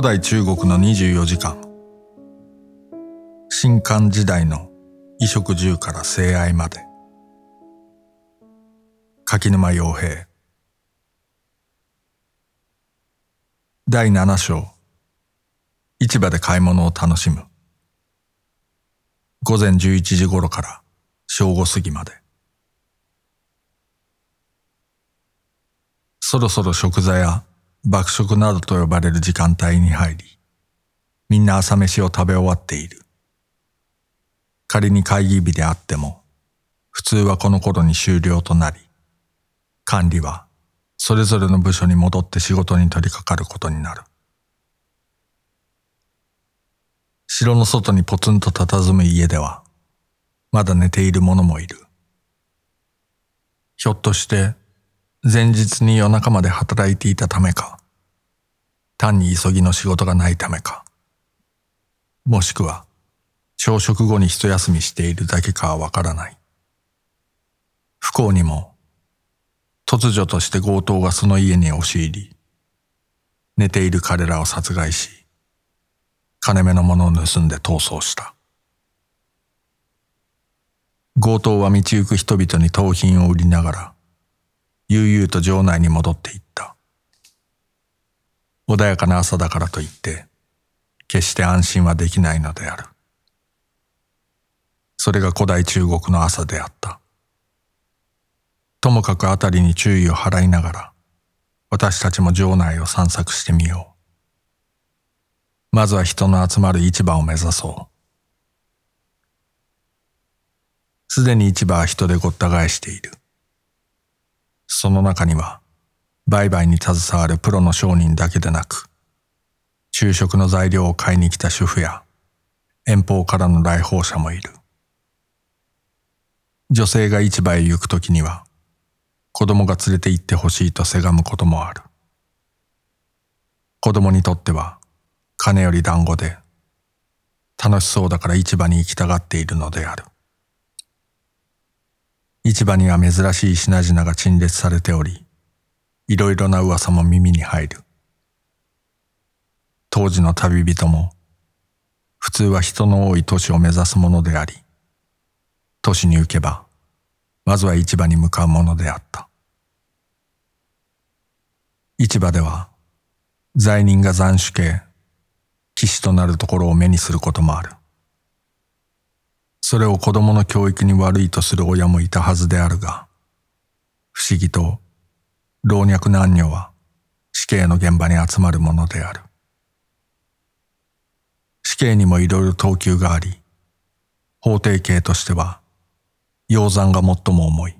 古代中国の24時間。新漢時代の衣食住から性愛まで。柿沼洋平。第7章。市場で買い物を楽しむ。午前11時頃から正午過ぎまで。そろそろ食材や爆食などと呼ばれる時間帯に入り、みんな朝飯を食べ終わっている。仮に会議日であっても、普通はこの頃に終了となり、管理はそれぞれの部署に戻って仕事に取り掛かることになる。城の外にポツンと佇む家では、まだ寝ている者もいる。ひょっとして前日に夜中まで働いていたためか、単に急ぎの仕事がないためか、もしくは朝食後に一休みしているだけかはわからない。不幸にも、突如として強盗がその家に押し入り、寝ている彼らを殺害し、金目のものを盗んで逃走した。強盗は道行く人々に盗品を売りながら、悠々と城内に戻っていった。穏やかな朝だからといって、決して安心はできないのである。それが古代中国の朝であった。ともかく辺りに注意を払いながら、私たちも城内を散策してみよう。まずは人の集まる市場を目指そう。すでに市場は人でごった返している。その中には、売買に携わるプロの商人だけでなく、昼食の材料を買いに来た主婦や、遠方からの来訪者もいる。女性が市場へ行くときには、子供が連れて行ってほしいとせがむこともある。子供にとっては、金より団子で、楽しそうだから市場に行きたがっているのである。市場には珍しい品々が陳列されており、いろいろな噂も耳に入る。当時の旅人も、普通は人の多い都市を目指すものであり、都市に行けば、まずは市場に向かうものであった。市場では、罪人が斬首刑、騎士となるところを目にすることもある。それを子供の教育に悪いとする親もいたはずであるが、不思議と老若男女は死刑の現場に集まるものである。死刑にもいろいろ等級があり、法定刑としては、溶山が最も重い。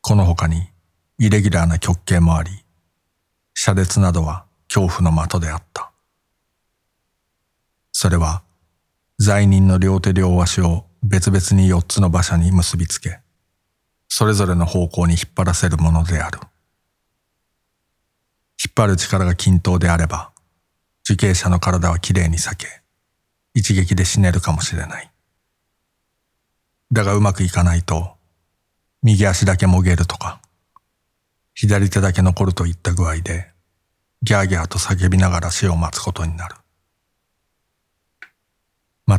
この他に、イレギュラーな極刑もあり、車列などは恐怖の的であった。それは、罪人の両手両足を別々に四つの馬車に結びつけ、それぞれの方向に引っ張らせるものである。引っ張る力が均等であれば、受刑者の体はきれいに裂け、一撃で死ねるかもしれない。だがうまくいかないと、右足だけもげるとか、左手だけ残るといった具合で、ギャーギャーと叫びながら死を待つことになる。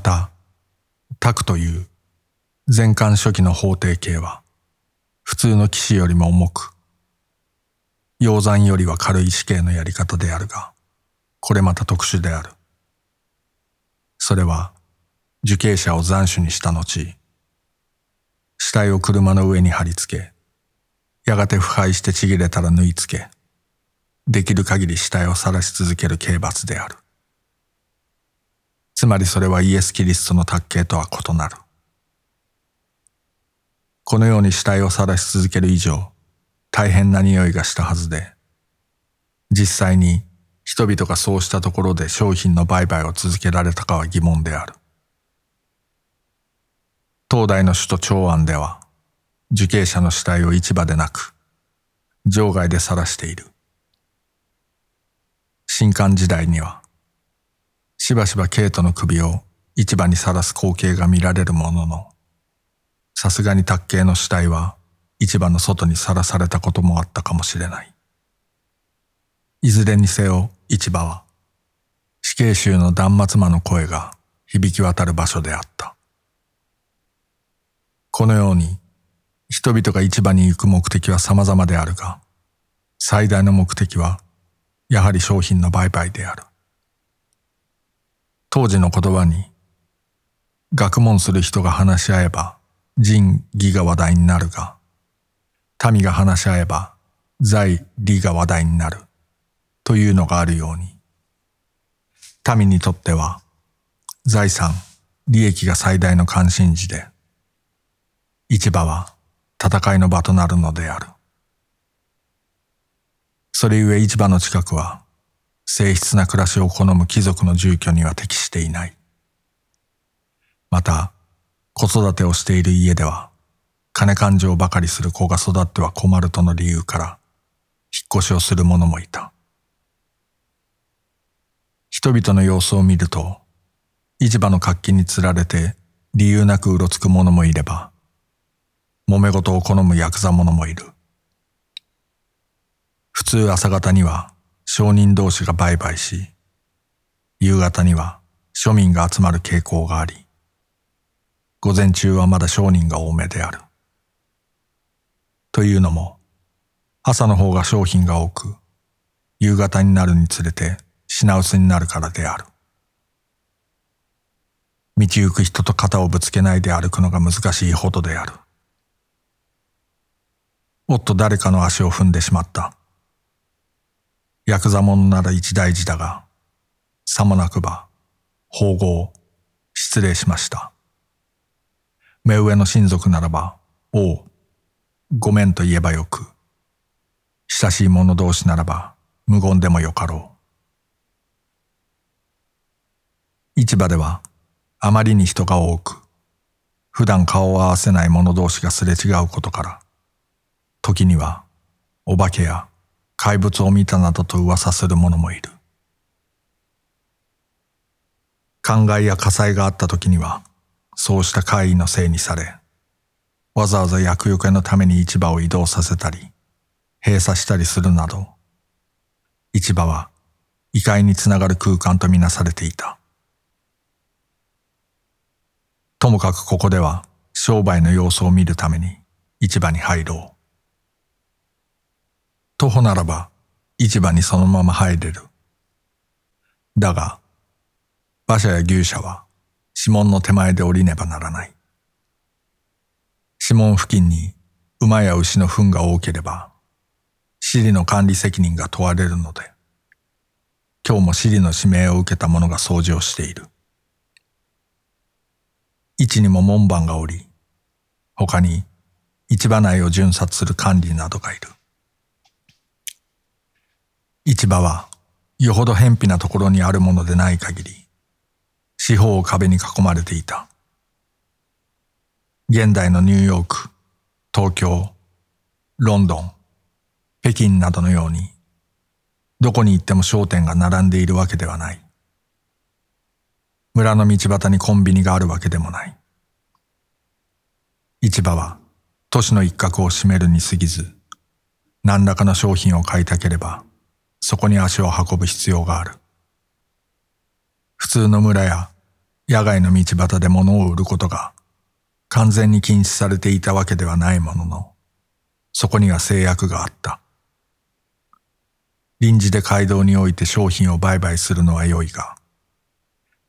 また、クという前漢初期の法定刑は、普通の騎士よりも重く、鷹山よりは軽い死刑のやり方であるが、これまた特殊である。それは、受刑者を斬首にした後、死体を車の上に貼り付け、やがて腐敗してちぎれたら縫い付け、できる限り死体を晒し続ける刑罰である。つまりそれはイエス・キリストの卓形とは異なる。このように死体を晒し続ける以上、大変な匂いがしたはずで、実際に人々がそうしたところで商品の売買を続けられたかは疑問である。東大の首都長安では、受刑者の死体を市場でなく、場外で晒している。新刊時代には、しばしばケイトの首を市場にさらす光景が見られるものの、さすがに卓形の死体は市場の外にさらされたこともあったかもしれない。いずれにせよ市場は死刑囚の断末魔の声が響き渡る場所であった。このように人々が市場に行く目的は様々であるが、最大の目的はやはり商品の売買である。当時の言葉に、学問する人が話し合えば仁義が話題になるが、民が話し合えば財利が話題になるというのがあるように、民にとっては財産、利益が最大の関心事で、市場は戦いの場となるのである。それゆえ市場の近くは、静質な暮らしを好む貴族の住居には適していない。また、子育てをしている家では、金勘定ばかりする子が育っては困るとの理由から、引っ越しをする者もいた。人々の様子を見ると、市場の活気につられて理由なくうろつく者もいれば、揉め事を好むヤクザ者もいる。普通朝方には商人同士が売買し、夕方には庶民が集まる傾向があり、午前中はまだ商人が多めである。というのも、朝の方が商品が多く、夕方になるにつれて品薄になるからである。道行く人と肩をぶつけないで歩くのが難しいほどである。おっと誰かの足を踏んでしまった。ヤクザ者なら一大事だが、さもなくば、縫合、失礼しました。目上の親族ならば、おう、ごめんと言えばよく、親しい者同士ならば、無言でもよかろう。市場では、あまりに人が多く、普段顔を合わせない者同士がすれ違うことから、時にはお化けや怪物を見たなどと噂する者もいる。灌漑や火災があった時には、そうした怪異のせいにされ、わざわざ厄除けのために市場を移動させたり、閉鎖したりするなど、市場は異界につながる空間とみなされていた。ともかくここでは商売の様子を見るために市場に入ろう。徒歩ならば市場にそのまま入れる。だが、馬車や牛車は指紋の手前で降りねばならない。指紋付近に馬や牛の糞が多ければ、シリの管理責任が問われるので、今日もシリの指名を受けた者が掃除をしている。位置にも門番がおり、他に市場内を巡察する管理などがいる。市場はよほど偏僻なところにあるものでない限り、四方を壁に囲まれていた。現代のニューヨーク、東京、ロンドン、北京などのように、どこに行っても商店が並んでいるわけではない。村の道端にコンビニがあるわけでもない。市場は都市の一角を占めるに過ぎず、何らかの商品を買いたければ、そこに足を運ぶ必要がある。普通の村や野外の道端で物を売ることが完全に禁止されていたわけではないものの、そこには制約があった。臨時で街道において商品を売買するのは良いが、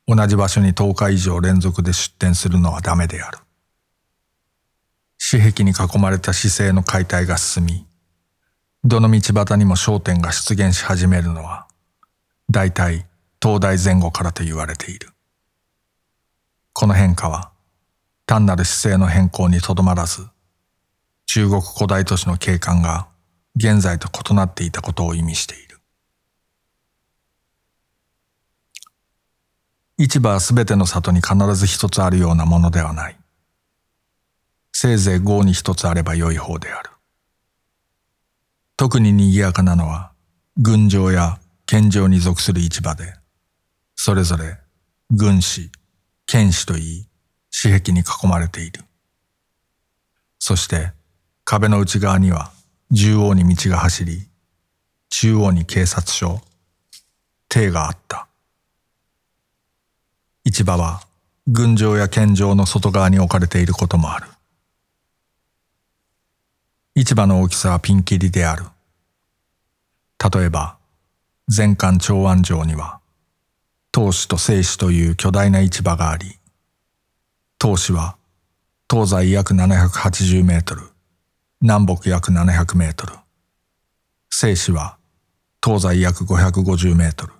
同じ場所に10日以上連続で出店するのはダメである。私壁に囲まれた市政の解体が進み、どの道端にも商店が出現し始めるのは、大体東大前後からと言われている。この変化は、単なる姿勢の変更にとどまらず、中国古代都市の景観が現在と異なっていたことを意味している。市場はすべての里に必ず一つあるようなものではない。せいぜい豪に一つあれば良い方である。特に賑やかなのは、軍城や県城に属する市場で、それぞれ軍師、剣士といい、私壁に囲まれている。そして壁の内側には縦横に道が走り、中央に警察署、邸があった。市場は軍場や剣場の外側に置かれていることもある。市場の大きさはピンキリである。例えば、前漢長安城には、東市と西市という巨大な市場があり、東市は東西約780メートル、南北約700メートル、西市は東西約550メートル、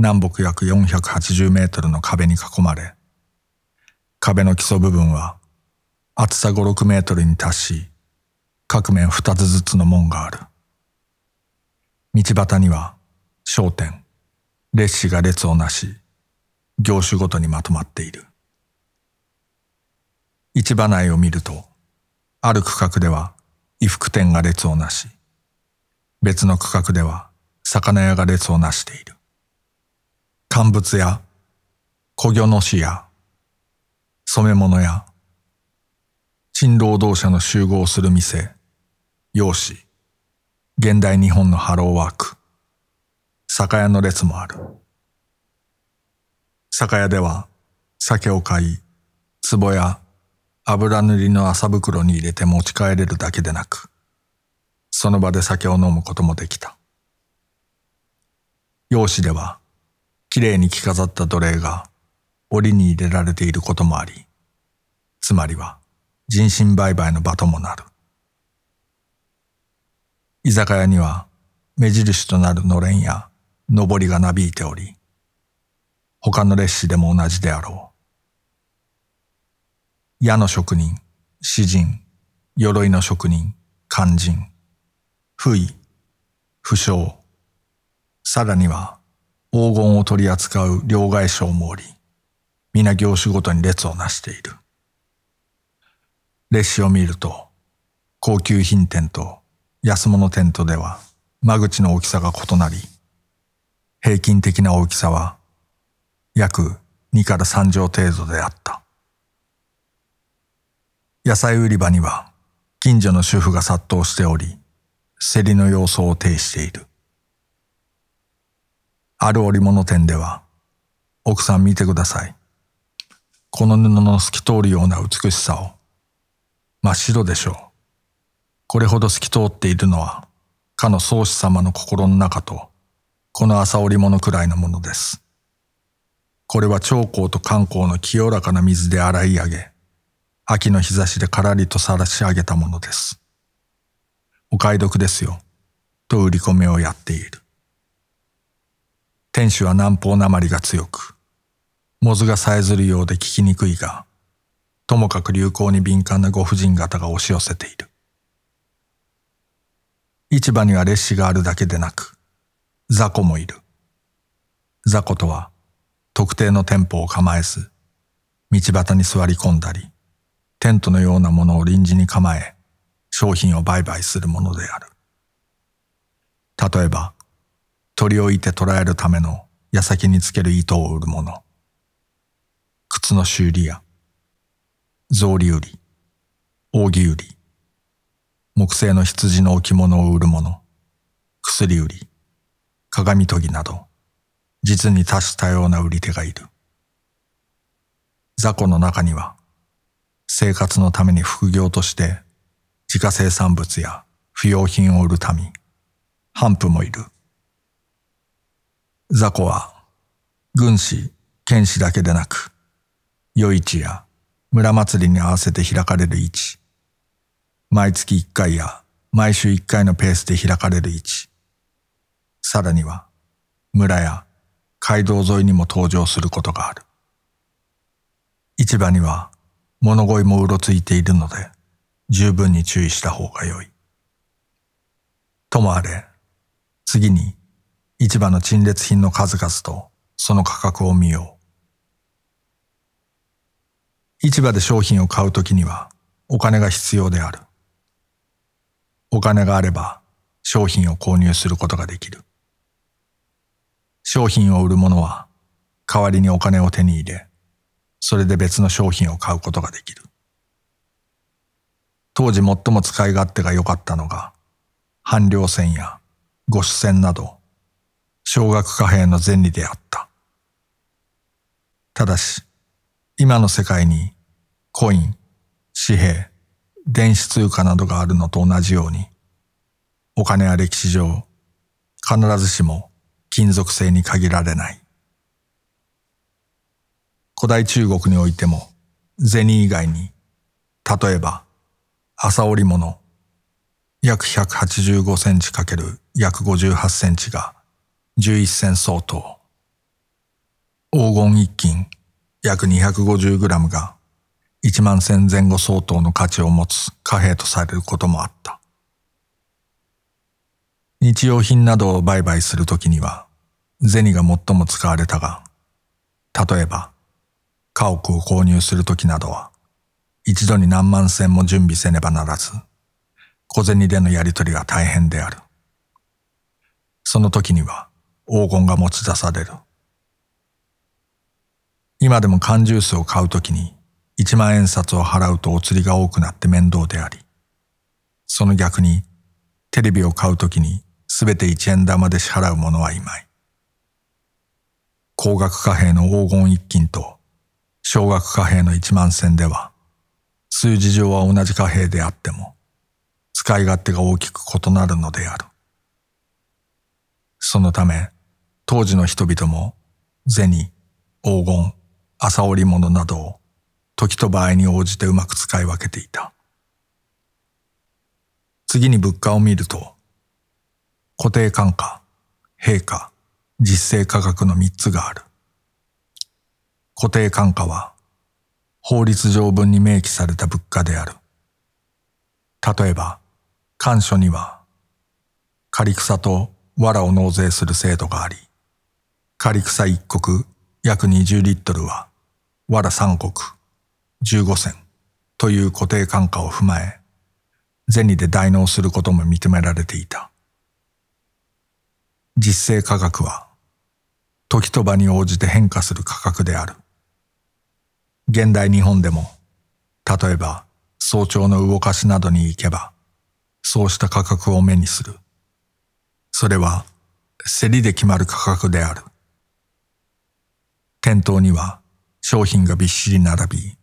南北約480メートルの壁に囲まれ、壁の基礎部分は厚さ5、6メートルに達し、各面二つずつの門がある。道端には商店、列車が列をなし、業種ごとにまとまっている。市場内を見ると、ある区画では衣服店が列をなし、別の区画では魚屋が列をなしている。乾物屋、小魚の市や、染め物屋、賃労働者の集合する店、用紙、現代日本のハローワーク、酒屋の列もある。酒屋では酒を買い、壺や油塗りの麻袋に入れて持ち帰れるだけでなく、その場で酒を飲むこともできた。用紙では、きれいに着飾った奴隷が檻に入れられていることもあり、つまりは人身売買の場ともなる。居酒屋には目印となるのれんや上りがなびいており、他の列車でも同じであろう。矢の職人、詩人、鎧の職人、肝心、不意、不詳、さらには黄金を取り扱う両替商もおり、皆業種ごとに列をなしている。列車を見ると、高級品店と安物テントでは間口の大きさが異なり、平均的な大きさは約2から3畳程度であった。野菜売り場には近所の主婦が殺到しており、競りの様相を呈している。ある織物店では、奥さん見てください。この布の透き通るような美しさを。真っ白でしょう。これほど透き通っているのは、かの宗師様の心の中と、この朝織物くらいのものです。これは長江と観光の清らかな水で洗い上げ、秋の日差しでからりとさらし上げたものです。お買い得ですよ、と売り込みをやっている。店主は南方なまりが強く、モズがさえずるようで聞きにくいが、ともかく流行に敏感なご婦人方が押し寄せている。市場には列車があるだけでなく、雑魚もいる。雑魚とは、特定の店舗を構えず、道端に座り込んだり、テントのようなものを臨時に構え、商品を売買するものである。例えば、鳥をいて捕らえるための矢先につける糸を売るもの。靴の修理屋、草履売り、扇売り、木製の羊の置物を売る者、薬売り、鏡研ぎなど、実に多種多様な売り手がいる。雑魚の中には、生活のために副業として自家生産物や不要品を売る民、販布もいる。雑魚は、軍師、剣士だけでなく、夜市や村祭りに合わせて開かれる市、毎月1回や毎週1回のペースで開かれる位置。さらには村や街道沿いにも登場することがある。市場には物乞いもうろついているので十分に注意した方が良い。ともあれ、次に市場の陳列品の数々とその価格を見よう。市場で商品を買うときにはお金が必要である。お金があれば商品を購入することができる。商品を売る者は代わりにお金を手に入れ、それで別の商品を買うことができる。当時最も使い勝手が良かったのが、半量線や五種線など、少額貨幣の前利であった。ただし、今の世界にコイン、紙幣、電子通貨などがあるのと同じように、お金は歴史上、必ずしも金属製に限られない。古代中国においても、銭以外に、例えば、朝織物、約185センチかける約58センチが11銭相当。黄金一金約250グラムが1万銭前後相当の価値を持つ貨幣とされることもあった。日用品などを売買するときには銭が最も使われたが、例えば家屋を購入するときなどは一度に何万銭も準備せねばならず、小銭でのやり取りが大変である。その時には黄金が持ち出される。今でも缶ジュースを買うときに一万円札を払うとお釣りが多くなって面倒であり、その逆にテレビを買うときにすべて一円玉で支払う者はいまい。高額貨幣の黄金一金と少額貨幣の一万銭では、数字上は同じ貨幣であっても、使い勝手が大きく異なるのである。そのため、当時の人々も、銭、黄金、朝織物などを時と場合に応じてうまく使い分けていた。次に物価を見ると、固定単価、陛下、実勢価格の三つがある。固定単価は、法律条文に明記された物価である。例えば、官所には、仮草と藁を納税する制度があり、仮草一国約20リットルは、藁三国、15銭という固定単価を踏まえ、銭で代納することも認められていた。実勢価格は、時と場に応じて変化する価格である。現代日本でも、例えば早朝の動かしなどに行けば、そうした価格を目にする。それは、競りで決まる価格である。店頭には商品がびっしり並び、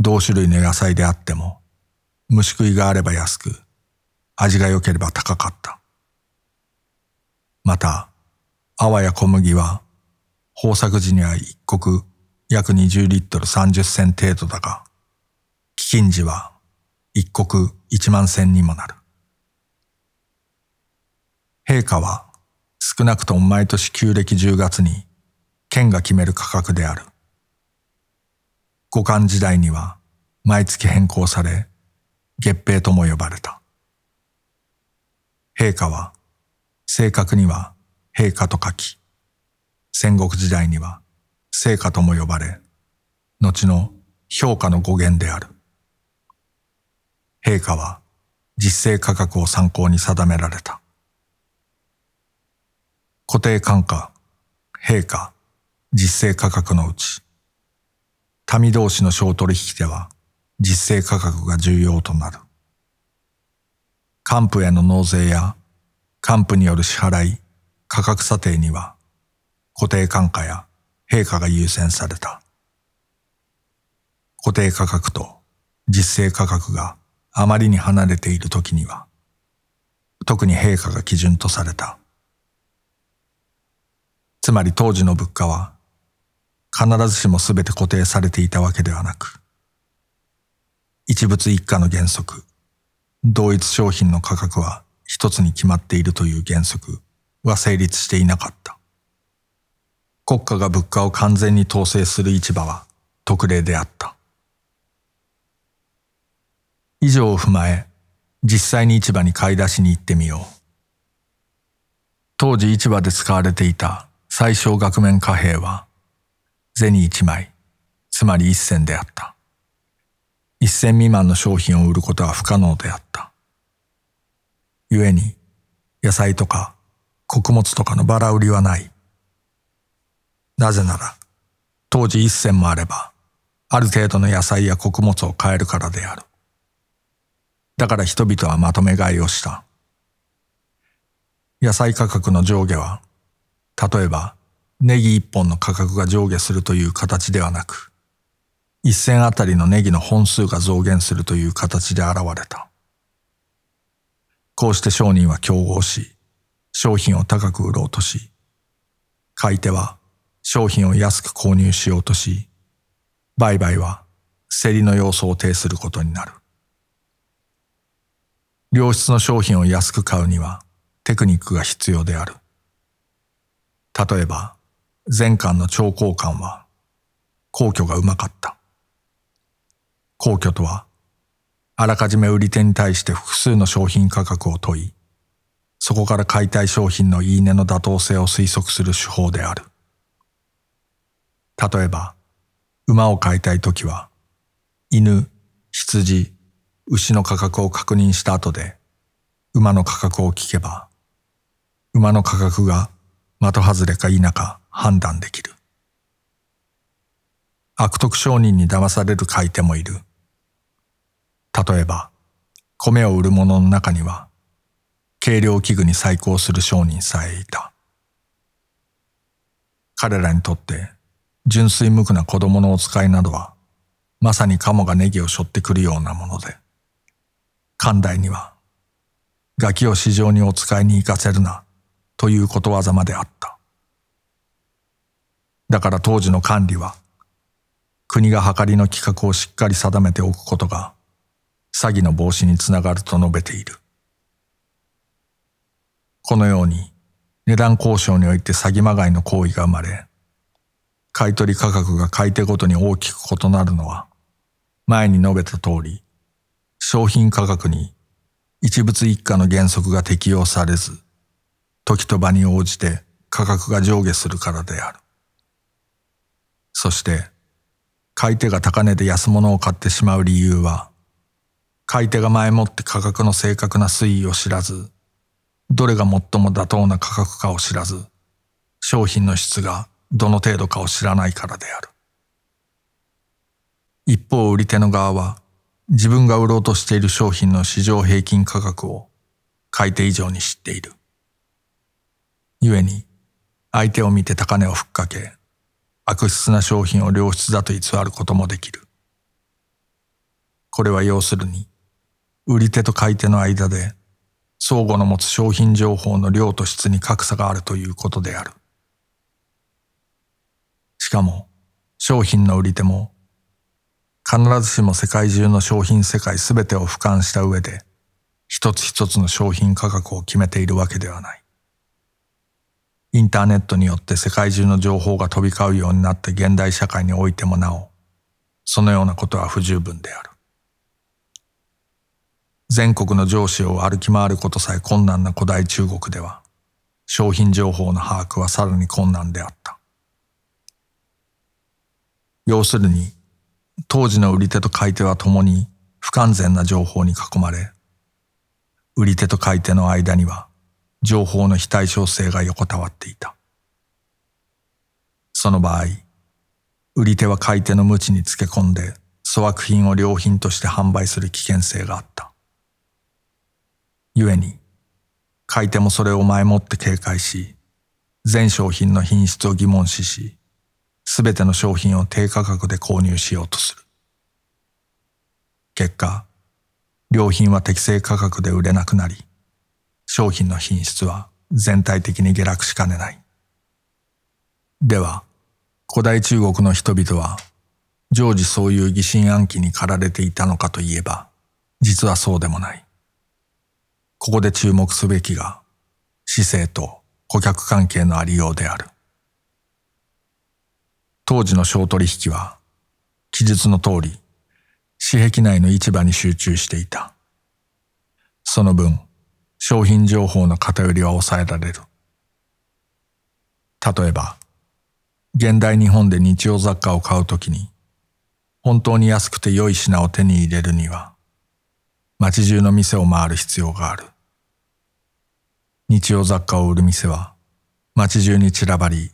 同種類の野菜であっても、虫食いがあれば安く、味が良ければ高かった。また、泡や小麦は、豊作時には一国約20リットル30銭程度だが、飢饉時は一国1万銭にもなる。陛下は少なくとも毎年旧暦10月に県が決める価格である。五冠時代には毎月変更され、月餅とも呼ばれた。陛下は正確には陛下と書き、戦国時代には聖火とも呼ばれ、後の評価の語源である。陛下は実勢価格を参考に定められた。固定単価、陛下、実勢価格のうち、民同士の小取引では実勢価格が重要となる。幹部への納税や幹部による支払い、価格査定には固定単価や陛下が優先された。固定価格と実勢価格があまりに離れている時には、特に陛下が基準とされた。つまり当時の物価は必ずしも全て固定されていたわけではなく、一物一家の原則、同一商品の価格は一つに決まっているという原則は成立していなかった。国家が物価を完全に統制する市場は特例であった。以上を踏まえ、実際に市場に買い出しに行ってみよう。当時市場で使われていた最小額面貨幣は、銭一枚、つまり一銭であった。一銭未満の商品を売ることは不可能であった。故に、野菜とか穀物とかのバラ売りはない。なぜなら、当時一銭もあれば、ある程度の野菜や穀物を買えるからである。だから人々はまとめ買いをした。野菜価格の上下は、例えばネギ一本の価格が上下するという形ではなく、一銭あたりのネギの本数が増減するという形で現れた。こうして商人は競合し、商品を高く売ろうとし、買い手は商品を安く購入しようとし、売買は競りの要素を呈することになる。良質の商品を安く買うにはテクニックが必要である。例えば、前巻の超高官は、皇居がうまかった。皇居とは、あらかじめ売り手に対して複数の商品価格を問い、そこから買いたい商品の言い値の妥当性を推測する手法である。例えば、馬を買いたいときは、犬、羊、牛の価格を確認した後で、馬の価格を聞けば、馬の価格が的外れか否か判断できる。悪徳商人に騙される買い手もいる。例えば、米を売る者の中には、計量器具に再興する商人さえいた。彼らにとって、純粋無垢な子供のお使いなどは、まさにカモがネギを背負ってくるようなもので、寛大には、ガキを市場にお使いに行かせるな、ということわざまであった。だから当時の管理は、国が計りの規格をしっかり定めておくことが、詐欺の防止につながると述べている。このように、値段交渉において詐欺まがいの行為が生まれ、買取価格が買い手ごとに大きく異なるのは、前に述べた通り、商品価格に一物一価の原則が適用されず、時と場に応じて価格が上下するからである。そして、買い手が高値で安物を買ってしまう理由は、買い手が前もって価格の正確な推移を知らず、どれが最も妥当な価格かを知らず、商品の質がどの程度かを知らないからである。一方売り手の側は、自分が売ろうとしている商品の市場平均価格を買い手以上に知っている。故に、相手を見て高値をふっかけ、悪質な商品を良質だと偽ることもできる。これは要するに、売り手と買い手の間で、相互の持つ商品情報の量と質に格差があるということである。しかも、商品の売り手も必ずしも世界中の商品世界すべてを俯瞰した上で、一つ一つの商品価格を決めているわけではない。インターネットによって世界中の情報が飛び交うようになった現代社会においてもなお、そのようなことは不十分である。全国の上司を歩き回ることさえ困難な古代中国では、商品情報の把握はさらに困難であった。要するに、当時の売り手と買い手は共に不完全な情報に囲まれ、売り手と買い手の間には情報の非対称性が横たわっていた。その場合、売り手は買い手の無知につけ込んで粗悪品を良品として販売する危険性があった。故に、買い手もそれを前もって警戒し、全商品の品質を疑問視し、すべての商品を低価格で購入しようとする。結果、良品は適正価格で売れなくなり、商品の品質は全体的に下落しかねない。では、古代中国の人々は、常時そういう疑心暗鬼に駆られていたのかといえば、実はそうでもない。ここで注目すべきが、姿勢と顧客関係のありようである。当時の商取引は、記述の通り、市壁内の市場に集中していた。その分、商品情報の偏りは抑えられる。例えば、現代日本で日用雑貨を買うときに、本当に安くて良い品を手に入れるには、街中の店を回る必要がある。日用雑貨を売る店は、街中に散らばり、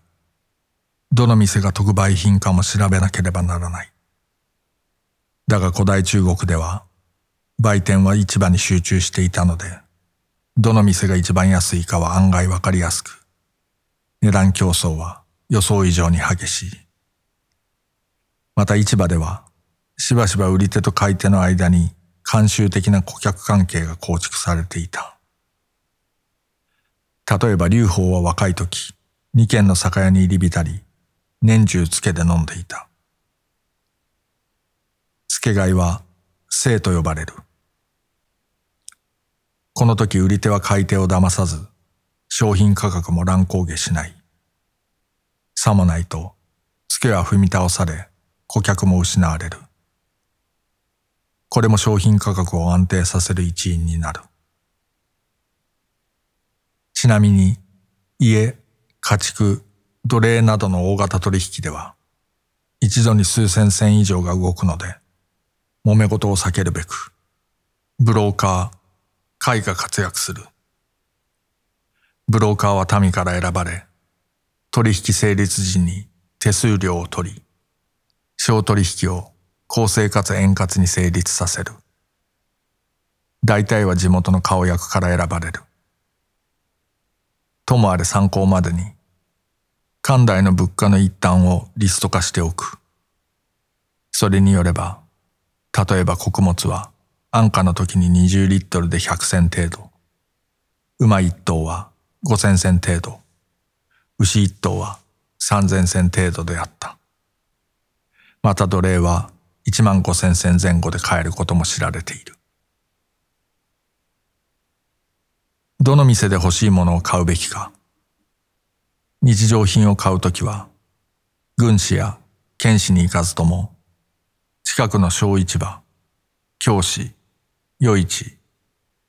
どの店が特売品かも調べなければならない。だが古代中国では、売店は市場に集中していたので、どの店が一番安いかは案外わかりやすく、値段競争は予想以上に激しい。また市場では、しばしば売り手と買い手の間に慣習的な顧客関係が構築されていた。例えば劉邦は若い時、二軒の酒屋に入り浸り、年中つけで飲んでいた。つけ買いは、生と呼ばれる。この時売り手は買い手を騙さず、商品価格も乱高下しない。さもないと、つけは踏み倒され、顧客も失われる。これも商品価格を安定させる一因になる。ちなみに、家、家畜、奴隷などの大型取引では、一度に数千銭以上が動くので、揉め事を避けるべく、ブローカー、会が活躍する。ブローカーは民から選ばれ、取引成立時に手数料を取り、小取引を公正かつ円滑に成立させる。大体は地元の顔役から選ばれる。ともあれ参考までに、関代の物価の一端をリスト化しておく。それによれば、例えば穀物は安価の時に20リットルで100銭程度。馬一頭は5000銭程度。牛一頭は3000銭程度であった。また奴隷は1万5000銭前後で買えることも知られている。どの店で欲しいものを買うべきか。日常品を買うときは、軍師や剣士に行かずとも、近くの小市場、教師、余市、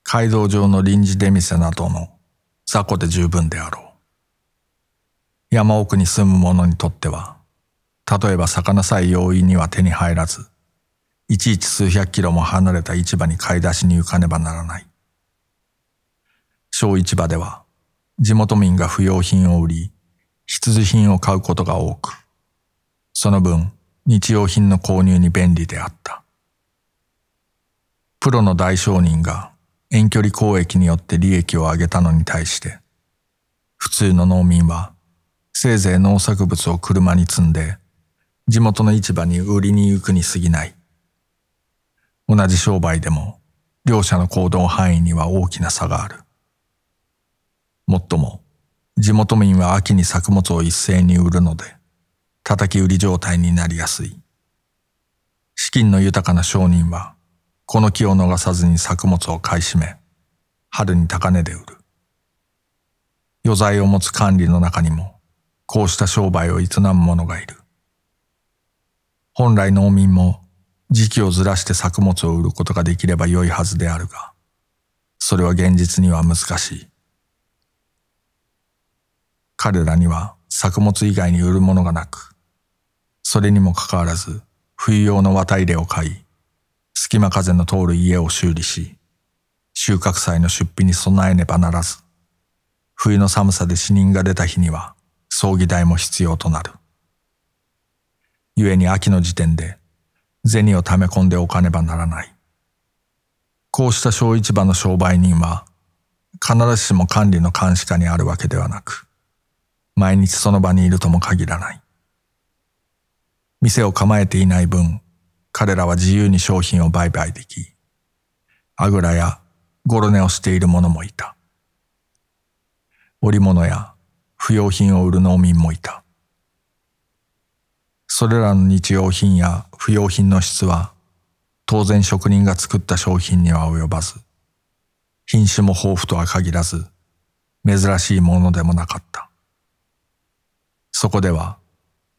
街道上の臨時出店などの雑魚で十分であろう。山奥に住む者にとっては、例えば魚さえ容易には手に入らず、いちいち数百キロも離れた市場に買い出しに行かねばならない。小市場では、地元民が不要品を売り、必需品を買うことが多く、その分、日用品の購入に便利であった。プロの大商人が遠距離交易によって利益を上げたのに対して、普通の農民はせいぜい農作物を車に積んで地元の市場に売りに行くに過ぎない。同じ商売でも両者の行動範囲には大きな差がある。もっとも地元民は秋に作物を一斉に売るので叩き売り状態になりやすい。資金の豊かな商人はこの木を逃さずに作物を買い占め、春に高値で売る。余罪を持つ管理の中にも、こうした商売を営む者がいる。本来農民も時期をずらして作物を売ることができれば良いはずであるが、それは現実には難しい。彼らには作物以外に売るものがなく、それにもかかわらず冬用の綿入れを買い、隙間風の通る家を修理し、収穫祭の出費に備えねばならず、冬の寒さで死人が出た日には葬儀代も必要となる。故に秋の時点で銭を溜め込んでおかねばならない。こうした小市場の商売人は必ずしも管理の監視下にあるわけではなく、毎日その場にいるとも限らない。店を構えていない分、彼らは自由に商品を売買でき、あぐらやゴロ寝をしている者もいた。織物や不要品を売る農民もいた。それらの日用品や不要品の質は当然職人が作った商品には及ばず、品種も豊富とは限らず、珍しいものでもなかった。そこでは、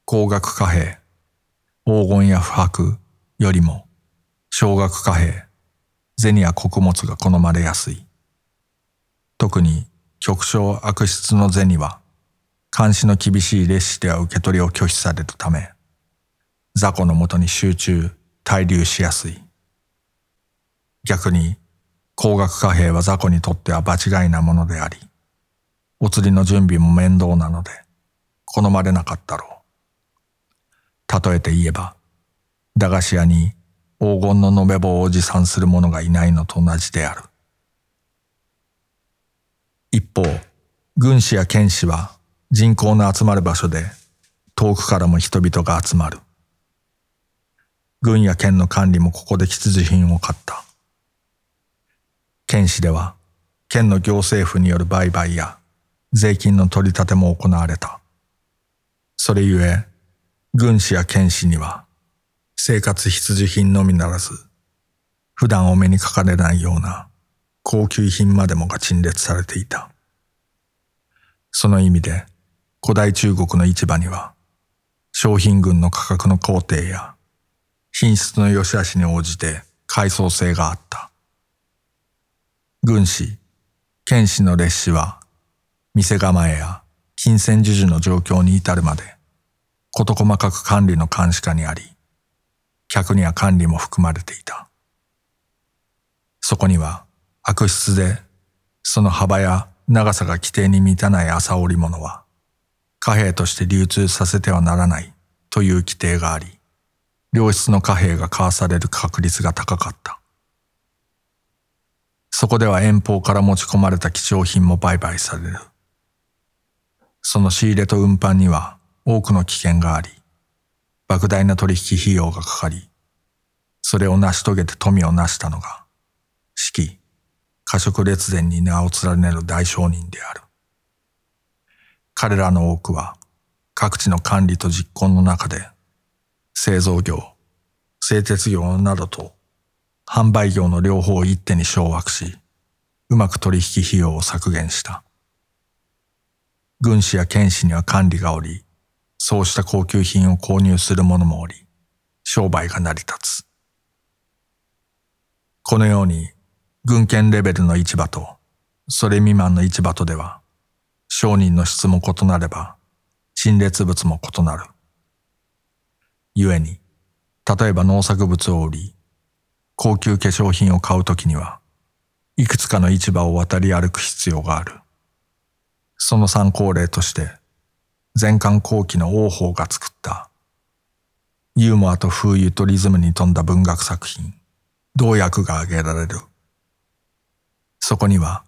高額貨幣、黄金や不白、よりも、少額貨幣、銭や穀物が好まれやすい。特に極小悪質の銭は、監視の厳しい列士では受け取りを拒否されるため、雑魚のもとに集中、滞留しやすい。逆に、高額貨幣は雑魚にとっては場違いなものであり、お釣りの準備も面倒なので、好まれなかったろう。例えて言えば、駄菓子屋に黄金の延べ棒を持参する者がいないのと同じである。一方、軍師や剣士は人口の集まる場所で遠くからも人々が集まる。軍や県の管理もここで必需品を買った。県市では県の行政府による売買や税金の取り立ても行われた。それゆえ、軍師や県士には生活必需品のみならず、普段お目にかかれないような高級品までもが陳列されていた。その意味で古代中国の市場には商品群の価格の工程や品質の良し悪しに応じて階層性があった。軍師、剣士の列士は店構えや金銭授受の状況に至るまで事細かく管理の監視下にあり、客には管理も含まれていた。そこには悪質でその幅や長さが規定に満たない朝織物は貨幣として流通させてはならないという規定があり、良質の貨幣が交わされる確率が高かった。そこでは遠方から持ち込まれた貴重品も売買される。その仕入れと運搬には多くの危険があり、莫大な取引費用がかかり、それを成し遂げて富を成したのが、四季、過食列伝に名を連ねる大商人である。彼らの多くは各地の管理と実行の中で製造業、製鉄業などと販売業の両方を一手に掌握し、うまく取引費用を削減した。軍師や剣士には管理がおり、そうした高級品を購入する者もおり、商売が成り立つ。このように、軍権レベルの市場と、それ未満の市場とでは、商人の質も異なれば、陳列物も異なる。故に、例えば農作物を売り、高級化粧品を買うときには、いくつかの市場を渡り歩く必要がある。その参考例として、前漢後期の王法が作った、ユーモアと風雨とリズムに富んだ文学作品、同訳が挙げられる。そこには、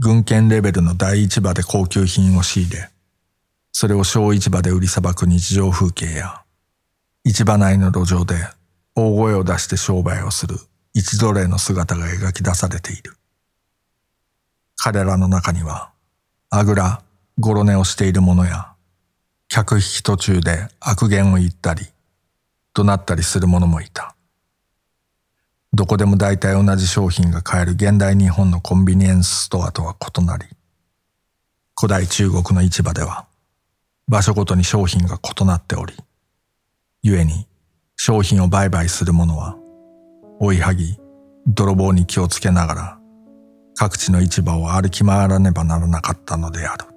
軍権レベルの第一場で高級品を仕入れ、それを小市場で売りさばく日常風景や、市場内の路上で大声を出して商売をする一奴隷の姿が描き出されている。彼らの中には、あぐら、ごろ寝をしている者や、客引き途中で悪言を言ったり、怒鳴ったりする者もいた。どこでも大体同じ商品が買える現代日本のコンビニエンスストアとは異なり、古代中国の市場では場所ごとに商品が異なっており、故に商品を売買する者は追いはぎ、泥棒に気をつけながら各地の市場を歩き回らねばならなかったのである。